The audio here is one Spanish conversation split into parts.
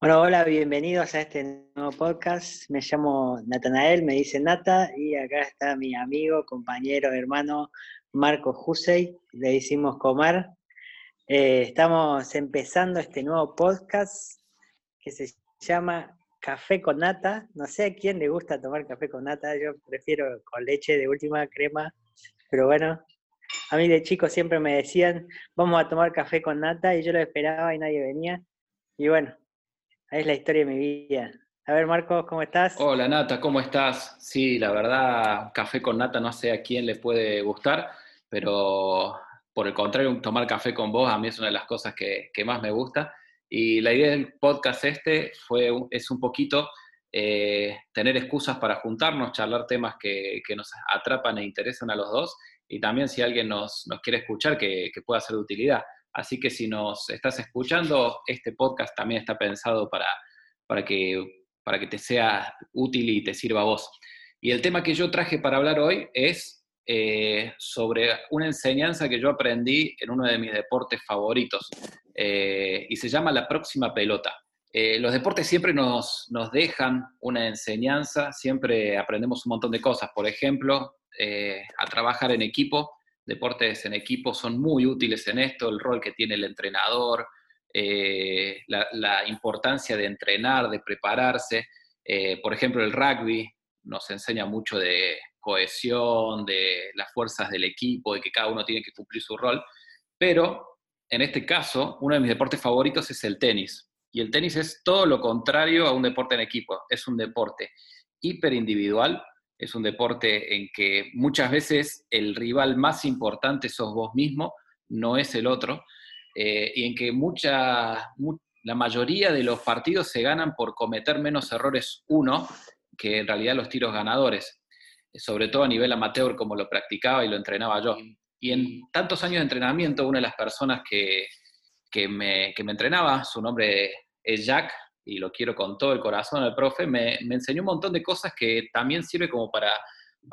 Bueno, hola, bienvenidos a este nuevo podcast. Me llamo Natanael, me dice Nata, y acá está mi amigo, compañero, hermano Marco Jusey, le hicimos Comar. Eh, estamos empezando este nuevo podcast que se llama Café con Nata. No sé a quién le gusta tomar café con nata, yo prefiero con leche de última crema, pero bueno, a mí de chico siempre me decían, vamos a tomar café con nata, y yo lo esperaba y nadie venía. Y bueno, es la historia de mi vida. A ver, Marcos, ¿cómo estás? Hola, Nata, ¿cómo estás? Sí, la verdad, café con nata no sé a quién le puede gustar, pero por el contrario, tomar café con vos a mí es una de las cosas que, más me gusta. Y la idea del podcast este fue, es un poquito eh, tener excusas para juntarnos, charlar temas que, nos atrapan e interesan a los dos, y también si alguien nos, quiere escuchar, que, pueda ser de utilidad. Así que si nos estás escuchando, este podcast también está pensado para, para, que, para que te sea útil y te sirva a vos. Y el tema que yo traje para hablar hoy es eh, sobre una enseñanza que yo aprendí en uno de mis deportes favoritos eh, y se llama la próxima pelota. Eh, los deportes siempre nos, nos, dejan una enseñanza, siempre aprendemos un montón de cosas. Por ejemplo, a trabajar en equipo deportes en equipo son muy útiles en esto, el rol que tiene el entrenador, eh, la, importancia de entrenar, de prepararse. Eh, por ejemplo, el rugby nos enseña mucho de cohesión, de las fuerzas del equipo, de que cada uno tiene que cumplir su rol. Pero en este caso, uno de mis deportes favoritos es el tenis. Y el tenis es todo lo contrario a un deporte en equipo. Es un deporte hiperindividual, es un deporte en que muchas veces el rival más importante sos vos mismo, no es el otro, eh, y en que mucha, la mayoría de los partidos se ganan por cometer menos errores uno que en realidad los tiros ganadores, sobre todo a nivel amateur como lo practicaba y lo entrenaba yo. Y en tantos años de entrenamiento, una de las personas que, me, que me entrenaba, su nombre es Jack, y lo quiero con todo el corazón al profe, me, enseñó un montón de cosas que también sirve como para,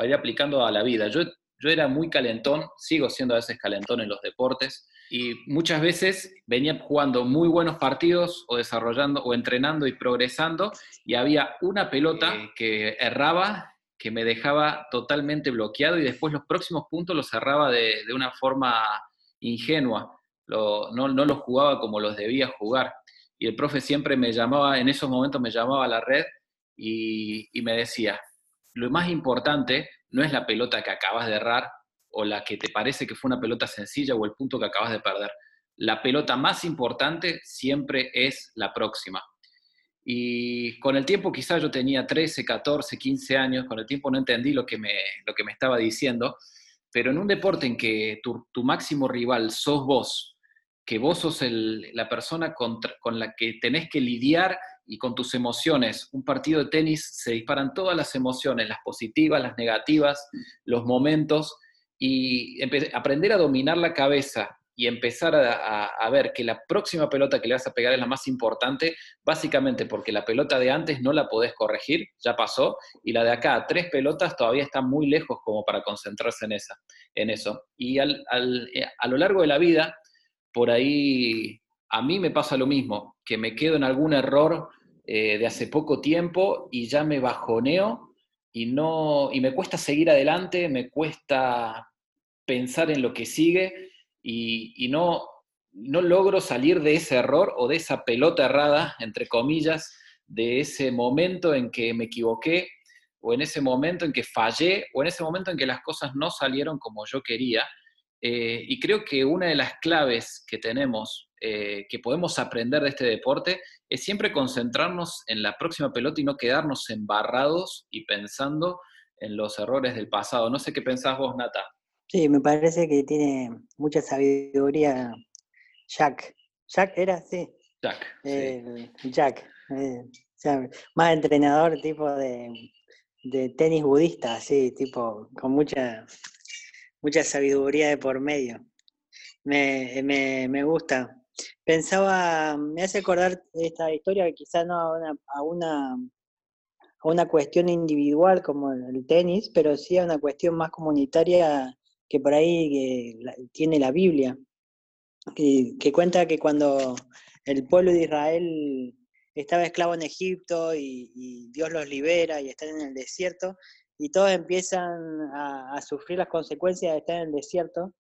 ir aplicando a la vida. Yo, yo era muy calentón, sigo siendo a veces calentón en los deportes y muchas veces venía jugando muy buenos partidos o desarrollando o entrenando y progresando y había una pelota que erraba que me dejaba totalmente bloqueado y después los próximos puntos los cerraba de, una forma ingenua, no, no los jugaba como los debía jugar y el profe siempre me llamaba, en esos momentos me llamaba a la red y, me decía, lo más importante no es la pelota que acabas de errar o la que te parece que fue una pelota sencilla o el punto que acabas de perder. La pelota más importante siempre es la próxima. Y con el tiempo, quizás yo tenía 13, 14, 15 años, con el tiempo no entendí lo que me, lo que me estaba diciendo, pero en un deporte en que tu, tu máximo rival sos vos, que vos sos la persona con la que tenés que lidiar y con tus emociones. Un partido de tenis se disparan todas las emociones, las positivas, las negativas, los momentos, y aprender a dominar la cabeza y empezar a, ver que la próxima pelota que le vas a pegar es la más importante, básicamente porque la pelota de antes no la podés corregir, ya pasó, y la de acá, tres pelotas, todavía está muy lejos como para concentrarse en, esa, en eso. Y eh, a lo largo de la vida, por ahí a mí me pasa lo mismo, que me quedo en algún error eh, de hace poco tiempo y ya me bajoneo y, no, y me cuesta seguir adelante, me cuesta pensar en lo que sigue y, no, no logro salir de ese error o de esa pelota errada, entre comillas, de ese momento en que me equivoqué o en ese momento en que fallé o en ese momento en que las cosas no salieron como yo quería eh, y creo que una de las claves que tenemos, eh, que podemos aprender de este deporte, es siempre concentrarnos en la próxima pelota y no quedarnos embarrados y pensando en los errores del pasado. No sé qué pensás vos, Nata. Sí, me parece que tiene mucha sabiduría Jack. Jack era, sí. Jack. Eh, Jack. más entrenador tipo de, de tenis budista, sí, tipo, con mucha mucha sabiduría de por medio. Me, me, gusta. Pensaba, me hace acordar esta historia, quizás no a una, a una, a una cuestión individual como el tenis, pero sí a una cuestión más comunitaria que por ahí tiene la Biblia. que, cuenta que cuando el pueblo de Israel estaba esclavo en Egipto y, Dios los libera y están en el desierto, y todos empiezan a, sufrir las consecuencias de estar en el desierto,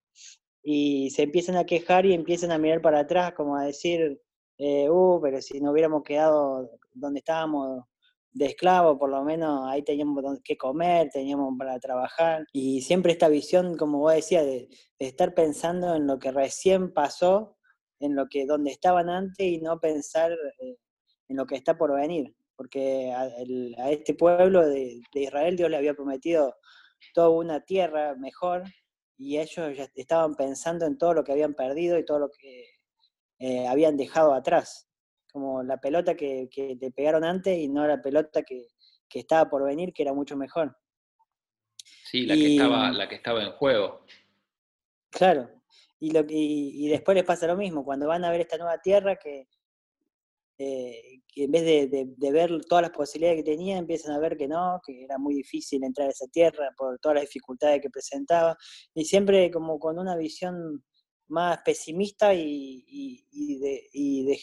y se empiezan a quejar y empiezan a mirar para atrás, como a decir, eh, uh, pero si no hubiéramos quedado donde estábamos de esclavo, por lo menos ahí teníamos que comer, teníamos para trabajar. Y siempre esta visión, como vos decías, de, estar pensando en lo que recién pasó, en lo que donde estaban antes y no pensar eh, en lo que está por venir. Porque a, este pueblo de, Israel Dios le había prometido toda una tierra mejor y ellos ya estaban pensando en todo lo que habían perdido y todo lo que eh, habían dejado atrás como la pelota que, te pegaron antes y no la pelota que, estaba por venir, que era mucho mejor. Sí, la, que, estaba, la que estaba en juego. Claro, y, lo, y, después les pasa lo mismo, cuando van a ver esta nueva tierra que, eh, en vez de, ver todas las posibilidades que tenían, empiezan a ver que no, que era muy difícil entrar a esa tierra por todas las dificultades que presentaba, y siempre como con una visión más pesimista y, de,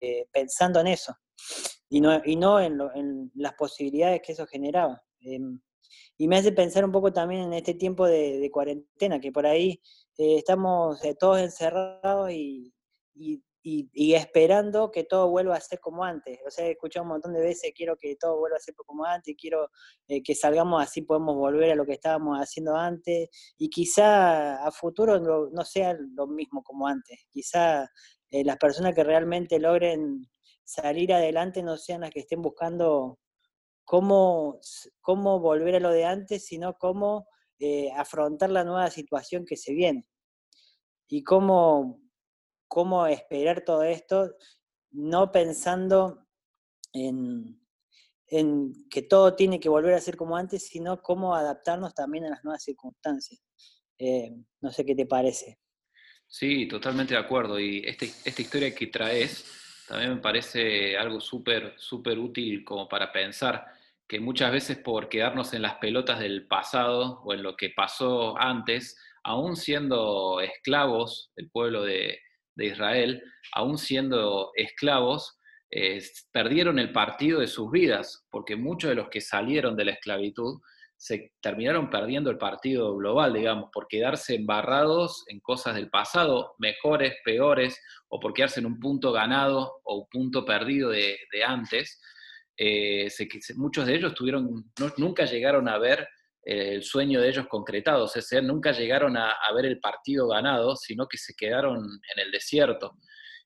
eh, pensando en eso, y no, y no en, las posibilidades que eso generaba. Em, y me hace pensar un poco también en este tiempo de, cuarentena, que por ahí eh, estamos eh, todos encerrados y, y, esperando que todo vuelva a ser como antes. O sea, he escuchado un montón de veces, quiero que todo vuelva a ser como antes, quiero eh, que salgamos así, podemos volver a lo que estábamos haciendo antes, y quizá a futuro no, sea lo mismo como antes. Quizá eh, las personas que realmente logren salir adelante no sean las que estén buscando cómo, cómo volver a lo de antes, sino cómo eh, afrontar la nueva situación que se viene. Y cómo cómo esperar todo esto, no pensando en, que todo tiene que volver a ser como antes, sino cómo adaptarnos también a las nuevas circunstancias. Eh, no sé qué te parece. Sí, totalmente de acuerdo. Y este, esta historia que traes también me parece algo súper, súper útil como para pensar que muchas veces por quedarnos en las pelotas del pasado o en lo que pasó antes, aún siendo esclavos del pueblo de, de Israel, aún siendo esclavos, eh, perdieron el partido de sus vidas, porque muchos de los que salieron de la esclavitud se terminaron perdiendo el partido global, digamos, por quedarse embarrados en cosas del pasado, mejores, peores, o por quedarse en un punto ganado o un punto perdido de, antes. Eh, muchos de ellos tuvieron, nunca llegaron a ver el sueño de ellos concretado. O sea, nunca llegaron a, ver el partido ganado, sino que se quedaron en el desierto.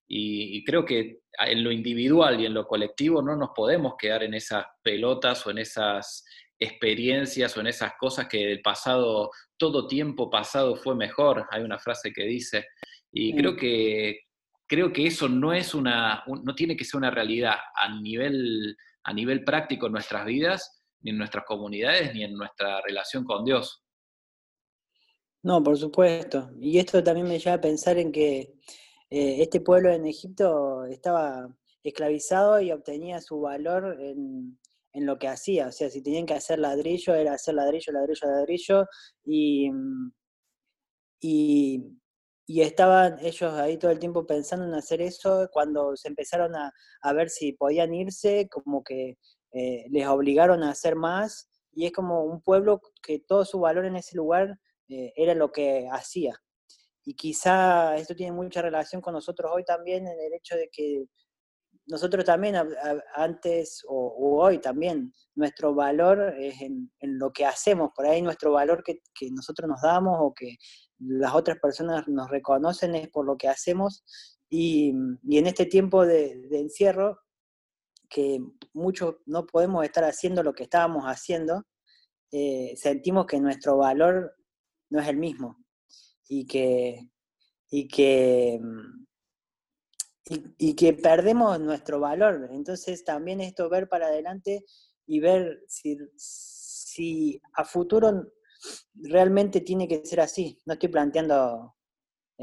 Y, creo que en lo individual y en lo colectivo no nos podemos quedar en esas pelotas o en esas experiencias o en esas cosas que del pasado, todo tiempo pasado fue mejor. Hay una frase que dice. Y creo que creo que eso no es una, no tiene que ser una realidad a nivel, a nivel práctico en nuestras vidas, ni en nuestras comunidades, ni en nuestra relación con Dios. No, por supuesto. Y esto también me lleva a pensar en que eh, este pueblo en Egipto estaba esclavizado y obtenía su valor en, lo que hacía. O sea, si tenían que hacer ladrillo, era hacer ladrillo, ladrillo, ladrillo. Y, y, y estaban ellos ahí todo el tiempo pensando en hacer eso. Cuando se empezaron a, a ver si podían irse, como que eh, les obligaron a hacer más y es como un pueblo que todo su valor en ese lugar eh, era lo que hacía. Y quizá esto tiene mucha relación con nosotros hoy también en el hecho de que nosotros también antes o, hoy también nuestro valor es en, lo que hacemos, por ahí nuestro valor que, nosotros nos damos o que las otras personas nos reconocen es por lo que hacemos y, en este tiempo de encierro que muchos no podemos estar haciendo lo que estábamos haciendo, eh, sentimos que nuestro valor no es el mismo y que, y que, mm, y, que perdemos nuestro valor. Entonces también esto ver para adelante y ver si, si a futuro realmente tiene que ser así. No estoy planteando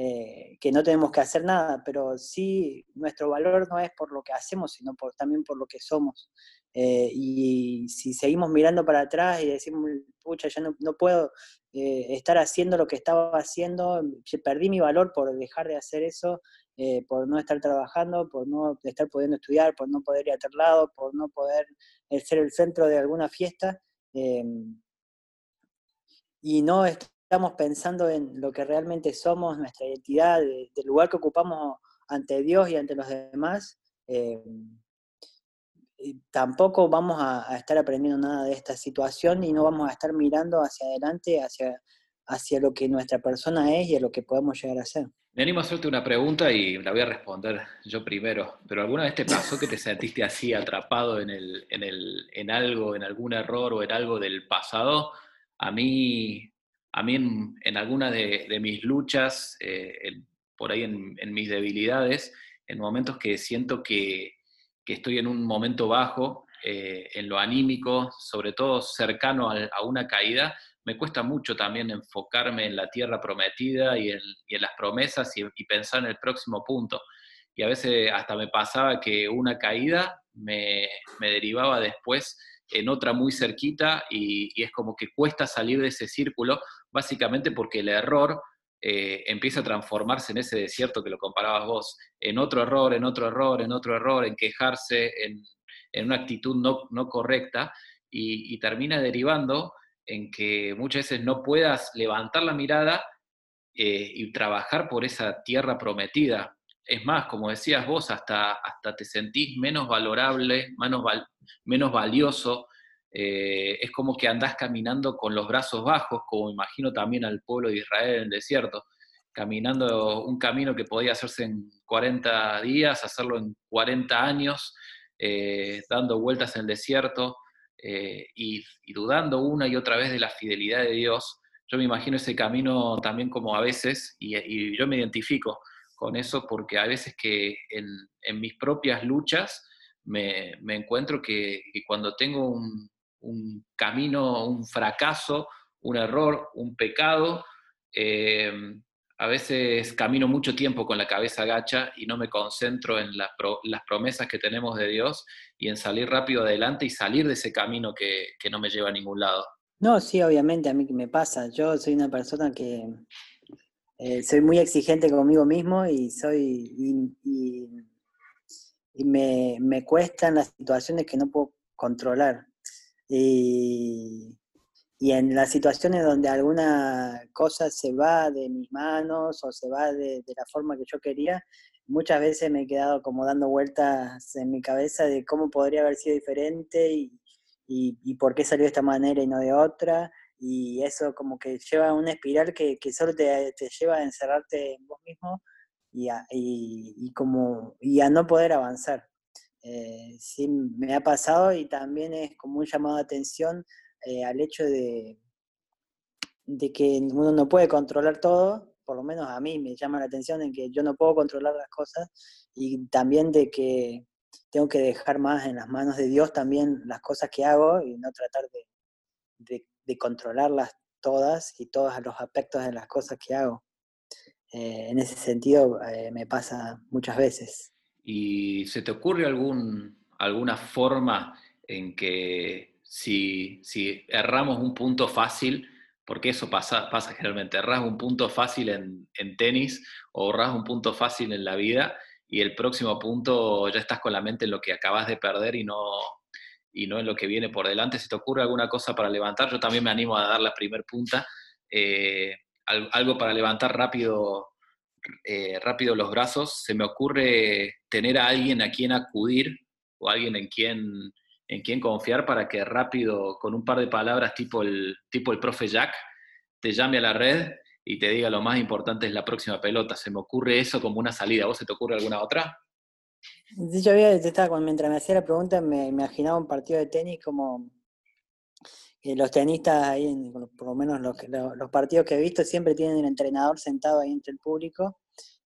eh, que no tenemos que hacer nada, pero sí nuestro valor no es por lo que hacemos, sino por, también por lo que somos. Eh, y si seguimos mirando para atrás y decimos, pucha, ya no, puedo eh, estar haciendo lo que estaba haciendo, perdí mi valor por dejar de hacer eso, eh, por no estar trabajando, por no estar pudiendo estudiar, por no poder ir a otro lado, por no poder eh, ser el centro de alguna fiesta. y no estamos pensando en lo que realmente somos, nuestra identidad, del lugar que ocupamos ante Dios y ante los demás tampoco vamos a, estar aprendiendo nada de esta situación y no vamos a estar mirando hacia adelante, hacia, hacia lo que nuestra persona es y a lo que podemos llegar a ser. Me animo a hacerte una pregunta y la voy a responder yo primero, pero ¿alguna vez te pasó que te sentiste así atrapado en, el, en, el, en algo, en algún error o en algo del pasado? A mí, a mí en, alguna de, mis luchas, eh, por ahí en, en mis debilidades, en momentos que siento que, que estoy en un momento bajo, eh, en lo anímico, sobre todo cercano a, una caída, me cuesta mucho también enfocarme en la tierra prometida y en, las promesas y, pensar en el próximo punto. Y a veces hasta me pasaba que una caída me, derivaba después en otra muy cerquita y, es como que cuesta salir de ese círculo, básicamente porque el error eh, empieza a transformarse en ese desierto que lo comparabas vos, en otro error, en otro error, en otro error, en quejarse, en, una actitud no, correcta, y, termina derivando en que muchas veces no puedas levantar la mirada eh, y trabajar por esa tierra prometida. Es más, como decías vos, hasta, hasta te sentís menos valorable, menos, valioso, eh, es como que andás caminando con los brazos bajos, como imagino también al pueblo de Israel en el desierto, caminando un camino que podía hacerse en 40 días, hacerlo en 40 años, eh, dando vueltas en el desierto eh, y, dudando una y otra vez de la fidelidad de Dios. Yo me imagino ese camino también como a veces, y, yo me identifico con eso porque a veces que en, mis propias luchas me, encuentro que cuando tengo un, camino, un fracaso, un error, un pecado. Eh, a veces camino mucho tiempo con la cabeza gacha y no me concentro en las promesas que tenemos de Dios y en salir rápido adelante y salir de ese camino que, no me lleva a ningún lado. No, sí, obviamente a mí que me pasa. Yo soy una persona que eh, soy muy exigente conmigo mismo y soy y, me, me cuestan las situaciones que no puedo controlar. Y, en las situaciones donde alguna cosa se va de mis manos o se va de, la forma que yo quería, muchas veces me he quedado como dando vueltas en mi cabeza de cómo podría haber sido diferente y, y, por qué salió de esta manera y no de otra. Y eso como que lleva a una espiral que, que solo te, te, lleva a encerrarte en vos mismo y a, y, como, y a no poder avanzar. Eh, sí me ha pasado y también es como un llamado de atención eh, al hecho de, de que uno no puede controlar todo, por lo menos a mí me llama la atención en que yo no puedo controlar las cosas y también de que tengo que dejar más en las manos de Dios también las cosas que hago y no tratar de, de, controlarlas todas y todos los aspectos de las cosas que hago. Eh, en ese sentido me pasa muchas veces. ¿Y se te ocurre algún, alguna forma en que si, si erramos un punto fácil, porque eso pasa, pasa generalmente, erras un punto fácil en, en tenis o erras un punto fácil en la vida y el próximo punto ya estás con la mente en lo que acabas de perder y no, y no en lo que viene por delante. Si te ocurre alguna cosa para levantar, yo también me animo a dar la primer punta, eh, algo para levantar rápido eh, rápido los brazos, se me ocurre tener a alguien a quien acudir o alguien en quien, en quien confiar para que rápido, con un par de palabras tipo el, tipo el profe Jack, te llame a la red y te diga lo más importante es la próxima pelota. Se me ocurre eso como una salida. ¿Vos se te ocurre alguna otra? Yo había, estaba, mientras me hacía la pregunta, me imaginaba un partido de tenis como los tenistas ahí, por lo menos los, los, partidos que he visto, siempre tienen el entrenador sentado ahí entre el público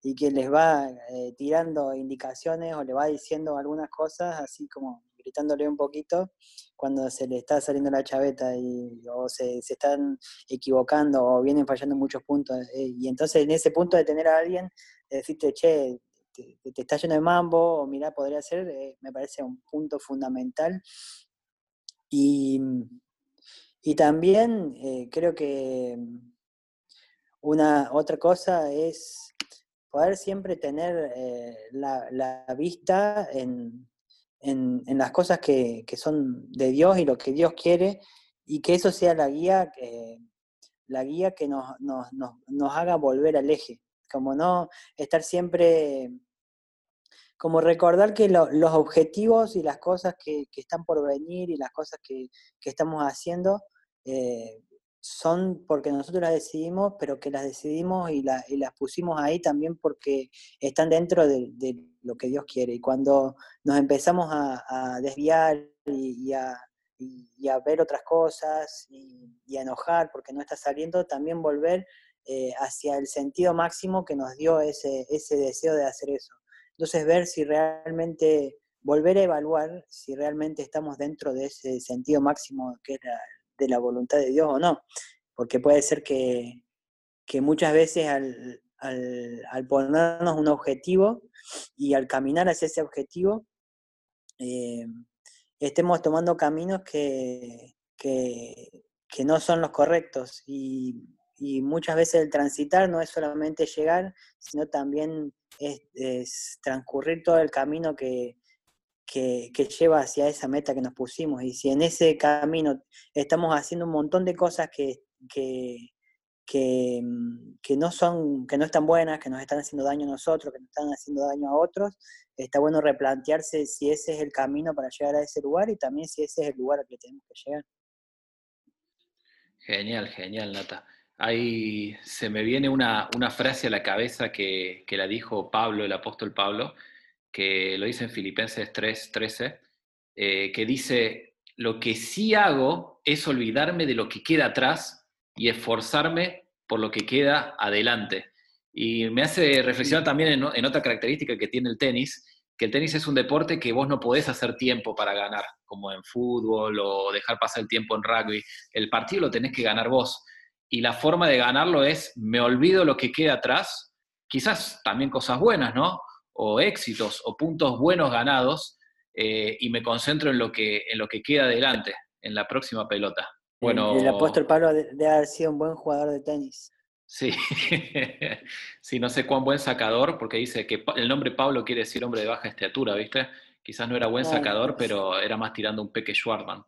y que les va eh, tirando indicaciones o le va diciendo algunas cosas, así como gritándole un poquito cuando se le está saliendo la chaveta y, o se, están equivocando o vienen fallando muchos puntos. Eh, y entonces en ese punto de tener a alguien, de decirte, che, te, te está yendo de mambo o mira, podría ser, eh, me parece un punto fundamental. Y Y también eh, creo que una otra cosa es poder siempre tener eh, la, vista en, las cosas que, son de Dios y lo que Dios quiere, y que eso sea la guía, la guía que nos, nos haga volver al eje, como no estar siempre como recordar que los objetivos y las cosas que, están por venir y las cosas que, estamos haciendo eh, son porque nosotros las decidimos, pero que las decidimos y, las pusimos ahí también porque están dentro de, lo que Dios quiere. Y cuando nos empezamos a, desviar y, a, ver otras cosas y, a enojar porque no está saliendo, también volver eh, hacia el sentido máximo que nos dio ese, ese deseo de hacer eso. Entonces ver si realmente, volver a evaluar si realmente estamos dentro de ese sentido máximo que es de la voluntad de Dios o no. Porque puede ser que, muchas veces al, ponernos un objetivo y al caminar hacia ese objetivo, eh, estemos tomando caminos que, que, no son los correctos. Y, y, muchas veces el transitar no es solamente llegar, sino también es, transcurrir todo el camino que, lleva hacia esa meta que nos pusimos. Y si en ese camino estamos haciendo un montón de cosas que, que, mm, no son, que no están buenas, que nos están haciendo daño a nosotros, que nos están haciendo daño a otros, está bueno replantearse si ese es el camino para llegar a ese lugar y también si ese es el lugar al que tenemos que llegar. Genial, genial, Nata. Ahí se me viene una, frase a la cabeza que, la dijo Pablo, el apóstol Pablo, que lo dice en Filipenses 3, 13, eh, que dice, lo que sí hago es olvidarme de lo que queda atrás y esforzarme por lo que queda adelante. Y me hace reflexionar también en, en, otra característica que tiene el tenis, que el tenis es un deporte que vos no podés hacer tiempo para ganar, como en fútbol o dejar pasar el tiempo en rugby. El partido lo tenés que ganar vos y la forma de ganarlo es me olvido lo que queda atrás, quizás también cosas buenas, ¿no? O éxitos o puntos buenos ganados eh, y me concentro en lo, que, en lo que queda adelante, en la próxima pelota. Bueno, el, apóstol Pablo debe haber sido un buen jugador de tenis. Sí, sí, no sé cuán buen sacador, porque dice que el nombre Pablo quiere decir hombre de baja estatura, ¿viste? Quizás no era buen sacador, pero era más tirando un Peque Schwartman,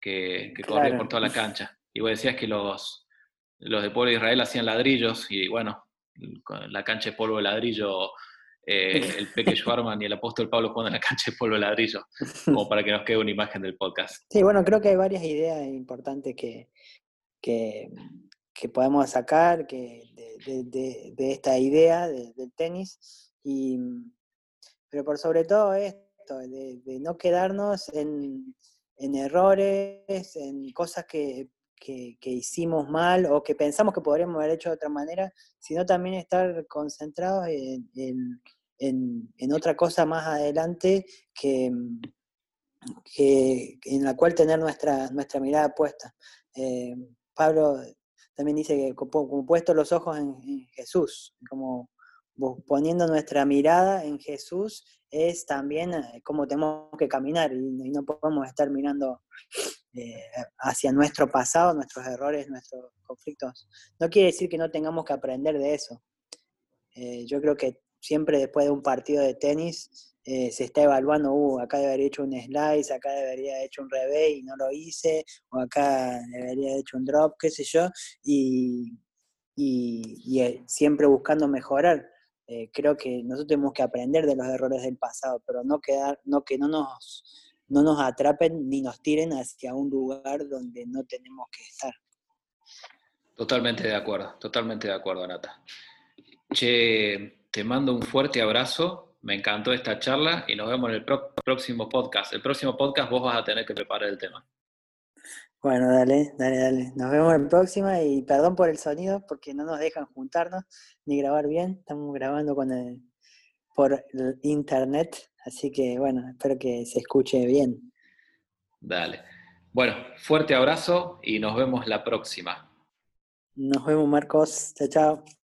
que, que corría por toda la cancha. Y vos decías que los, los de pueblo de Israel hacían ladrillos y bueno, con la cancha de polvo de ladrillo, eh, el Peque Schwarman y el apóstol Pablo juegan en la cancha de polvo de ladrillo, como para que nos quede una imagen del podcast. Sí, bueno, creo que hay varias ideas importantes que, que, podemos sacar que de, esta idea del tenis, y, pero por sobre todo esto, de, no quedarnos en, en errores, en cosas que que, hicimos mal o que pensamos que podríamos haber hecho de otra manera, sino también estar concentrados en, otra cosa más adelante que, en la cual tener nuestra, nuestra mirada puesta. Eh, Pablo también dice que como, puesto los ojos en, Jesús, como poniendo nuestra mirada en Jesús es también eh, como tenemos que caminar y no podemos estar mirando eh, hacia nuestro pasado, nuestros errores, nuestros conflictos. No quiere decir que no tengamos que aprender de eso. Eh, yo creo que siempre después de un partido de tenis eh, se está evaluando, uh, acá debería hecho un slice, acá debería hecho un revés y no lo hice, o acá debería hecho un drop, qué sé yo, y, siempre buscando mejorar. creo que nosotros tenemos que aprender de los errores del pasado, pero no quedar, no que no nos no nos atrapen ni nos tiren hacia un lugar donde no tenemos que estar. Totalmente de acuerdo, totalmente de acuerdo, Nata. Che, te mando un fuerte abrazo, me encantó esta charla y nos vemos en el próximo podcast. El próximo podcast vos vas a tener que preparar el tema. Bueno, dale, dale, dale. Nos vemos en la próxima y perdón por el sonido porque no nos dejan juntarnos ni grabar bien. Estamos grabando con el, por internet Así que bueno, espero que se escuche bien. Dale. Bueno, fuerte abrazo y nos vemos la próxima. Nos vemos, Marcos. Chao, chao.